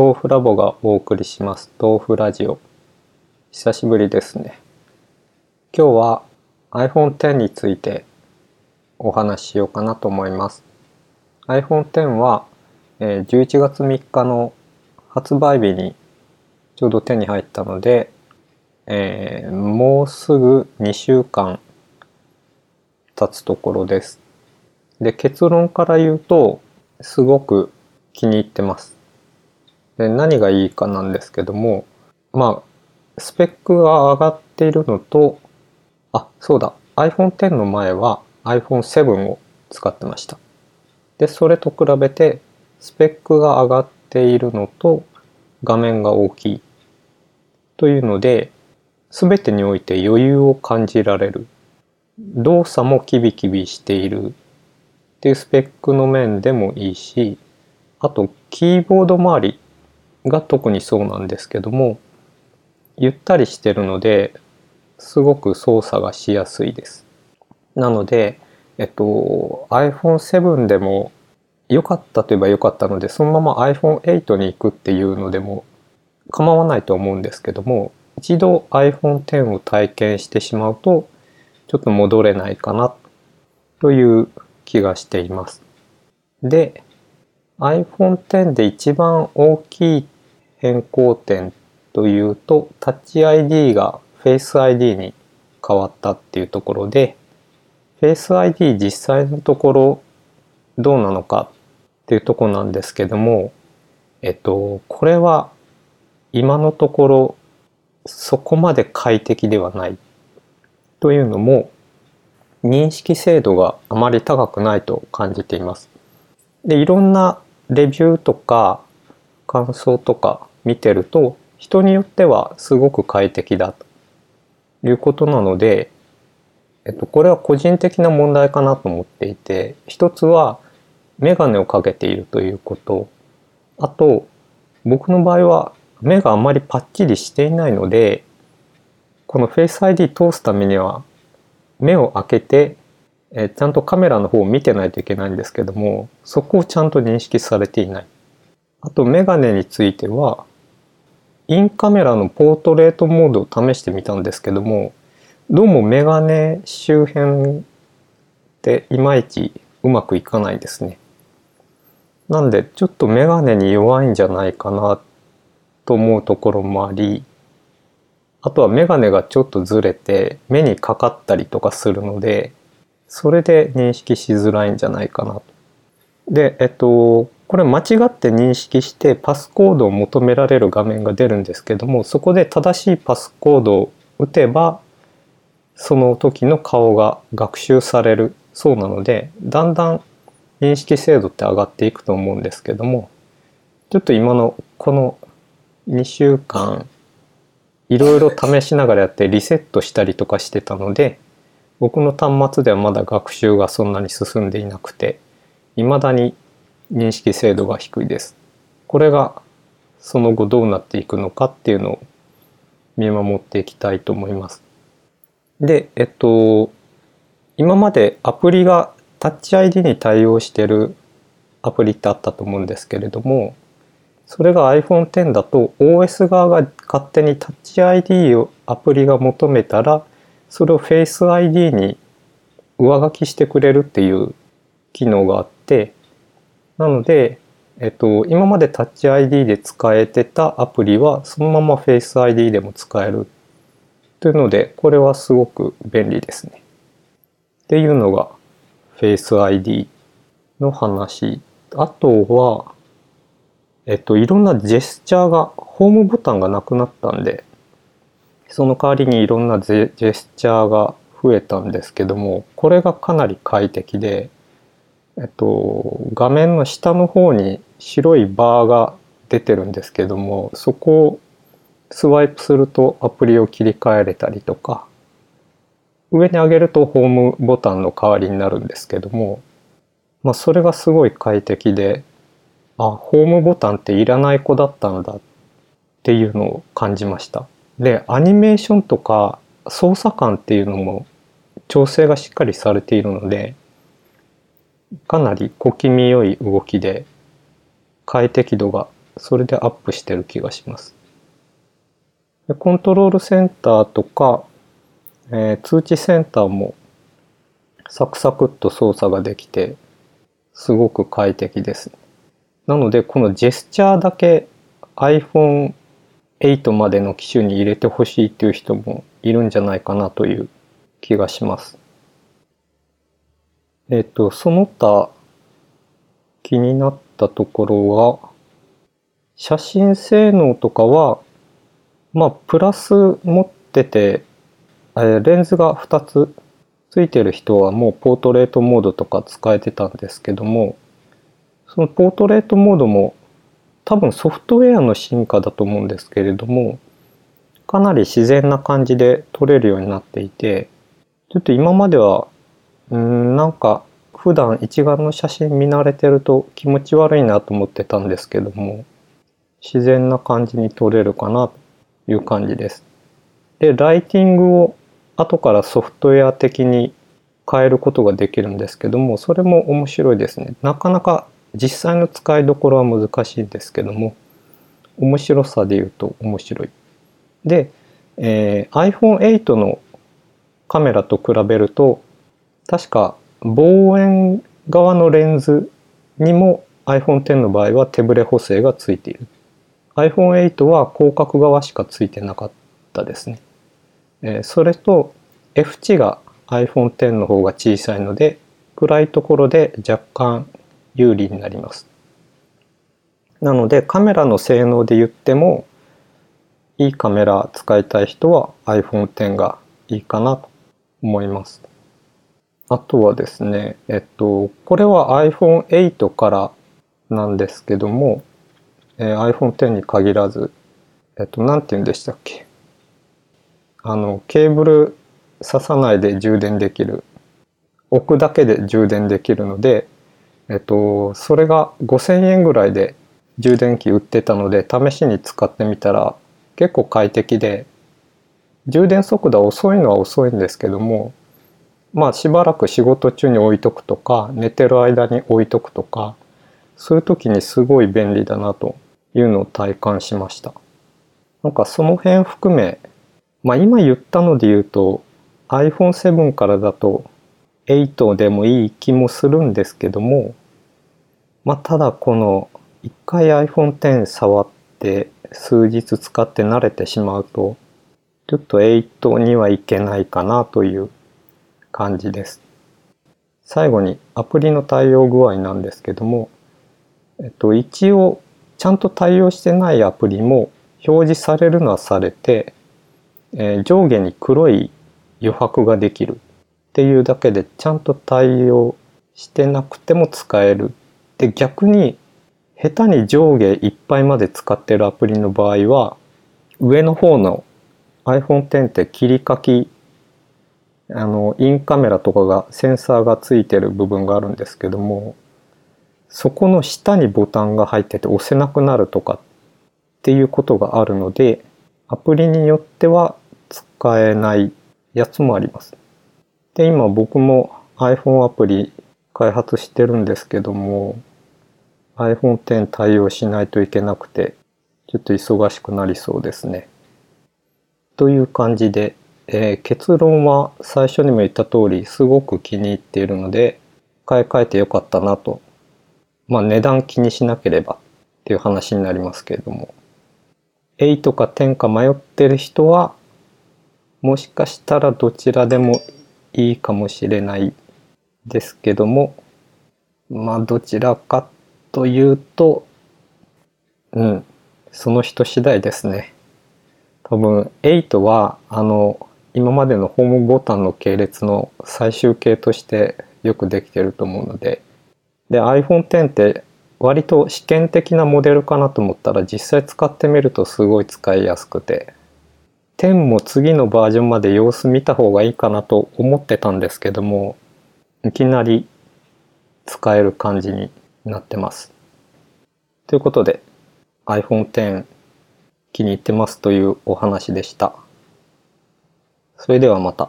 豆腐ラボがお送りします。豆腐ラジオ。久しぶりですね。今日は iPhone X についてお話ししようかなと思います。iPhone X は11月3日の発売日にちょうど手に入ったので、え、もうすぐ2週間経つところです。で結論から言うとすごく気に入ってます。で何がいいかなんですけどもまあスペックが上がっているのとあそうだ iPhone X の前は iPhone7 を使ってました。でそれと比べてスペックが上がっているのと画面が大きい。というので全てにおいて余裕を感じられる。動作もキビキビしている。っていうスペックの面でもいいしあとキーボード周りが特にそうなんですけどもゆったりしてるのですごく操作がしやすいです。なので、えっと、iPhone7 でも良かったといえば良かったのでそのまま iPhone8 に行くっていうのでも構わないと思うんですけども一度 iPhone X を体験してしまうとちょっと戻れないかなという気がしています。で iPhone X で一番大きい変更点というと Touch ID が Face ID に変わったっていうところで Face ID 実際のところどうなのかっていうとこなんですけどもえっとこれは今のところそこまで快適ではないというのも認識精度があまり高くないと感じています。でいろんなレビューとか感想とか見てると人によってはすごく快適だということなので、えっと、これは個人的な問題かなと思っていて一つは眼鏡をかけているということ。あと僕の場合は目があまりパッチリしていないのでこの Face ID 通すためには目を開けてえちゃんとカメラの方を見てないといけないんですけどもそこをちゃんと認識されていない。あとメガネについてはインカメラのポートレートモードを試してみたんですけどもどうもメガネ周辺っていまいちうまくいかないですね。なんでちょっとメガネに弱いんじゃないかなと思うところもありあとはメガネがちょっとずれて目にかかったりとかするのでそれで認識しづらいんじゃないかなと。で、えっと、これ間違って認識してパスコードを求められる画面が出るんですけどもそこで正しいパスコードを打てばその時の顔が学習されるそうなのでだんだん認識精度って上がっていくと思うんですけどもちょっと今のこの2週間いろいろ試しながらやってリセットしたりとかしてたので僕の端末ではまだ学習がそんなに進んでいなくて未だに認識精度が低いです。これがその後どうなっていくのかっていうのを見守っていきたいと思います。で、えっと、今までアプリがタッチ ID に対応してるアプリってあったと思うんですけれども、それが iPhone X だと OS 側が勝手にタッチ ID をアプリが求めたらそれを Face ID に上書きしてくれるっていう機能があってなので、えっと、今まで Touch ID で使えてたアプリはそのまま Face ID でも使えるというのでこれはすごく便利ですね。っていうのが Face ID の話。あとは、えっと、いろんなジェスチャーが、ホームボタンがなくなったんで、その代わりにいろんなジェスチャーが増えたんですけどもこれがかなり快適で、えっと、画面の下の方に白いバーが出てるんですけどもそこをスワイプするとアプリを切り替えれたりとか上に上げるとホームボタンの代わりになるんですけども、まあ、それがすごい快適であホームボタンっていらない子だったんだっていうのを感じました。でアニメーションとか操作感っていうのも調整がしっかりされているのでかなり小気味良い動きで快適度がそれでアップしてる気がします。でコントロールセンターとか、えー、通知センターもサクサクっと操作ができて、すごく快適です。なので、このジェスチャーだけ iPhone 8までの機種に入れてほしいっていう人もいるんじゃないかなという気がします。えっ、と、その他気になったところは、写真性能とかは、まあ、プラス持ってて、えレンズが2つついてる人はもうポートレートモードとか使えてたんですけども、そのポートレートモードも多分ソフトウェアの進化だと思うんですけれども、かなり自然な感じで撮れるようになっていて、ちょっと今までは、うん、なんか普段一眼の写真見慣れてると気持ち悪いなと思ってたんですけども、自然な感じに撮れるかなという感じです。で、ライティングを後からソフトウェア的に変えることができるんですけども、それも面白いですね。なかなか実際の使いどころは難しいですけども面白さで言うと面白い。で、えー、iPhone8 のカメラと比べると確か望遠側のレンズにも iPhone X の場合は手ブレ補正がついている。iPhone8 は広角側しかついてなかったですね。えー、それと F 値が iPhone X の方が小さいので暗いところで若干有利になります。なのでカメラの性能で言ってもいいカメラ使いたい人は iPhone X がいいかなと思います。あとはですね、えっと、これは iPhone8 からなんですけども、えー、iPhone X に限らず、えっと、なんて言うんでしたっけ？あの、ケーブル刺さないで充電できる、置くだけで充電できるので、えっと、それが5000円ぐらいで充電器売ってたので試しに使ってみたら結構快適で充電速度遅いのは遅いんですけどもまあしばらく仕事中に置いとくとか寝てる間に置いとくとかそういう時にすごい便利だなというのを体感しました。なんかその辺含めまあ今言ったので言うと iPhone7 からだと8でもいい気もするんですけども、まあ、ただこの一回 iPhone X 触って数日使って慣れてしまうと、ちょっと8にはいけないかなという感じです。最後にアプリの対応具合なんですけども、えっと、一応ちゃんと対応してないアプリも表示されるのはされて、えー、上下に黒い余白ができるっていうだけでちゃんと対応してなくても使える。で逆に下手に上下いっぱいまで使ってるアプリの場合は上の方の iPhone X って切り書きあのインカメラとかがセンサーがついてる部分があるんですけどもそこの下にボタンが入ってて押せなくなるとかっていうことがあるのでアプリによっては使えないやつもあります。で、今僕も iPhone アプリ開発してるんですけども、iPhone X 対応しないといけなくて、ちょっと忙しくなりそうですね。という感じで、えー、結論は最初にも言った通り、すごく気に入っているので、買い替えてよかったなと。まあ値段気にしなければっていう話になりますけれども。8か10か迷ってる人は、もしかしたらどちらでもいいかもしれないですけどもまあどちらかというとうんその人次第ですね。多分8はあの今までのホームボタンの系列の最終形としてよくできてると思うのでで iPhone X って割と試験的なモデルかなと思ったら実際使ってみるとすごい使いやすくて10も次のバージョンまで様子見た方がいいかなと思ってたんですけどもいきなり使える感じになってます。ということで iPhone X 気に入ってますというお話でした。それではまた。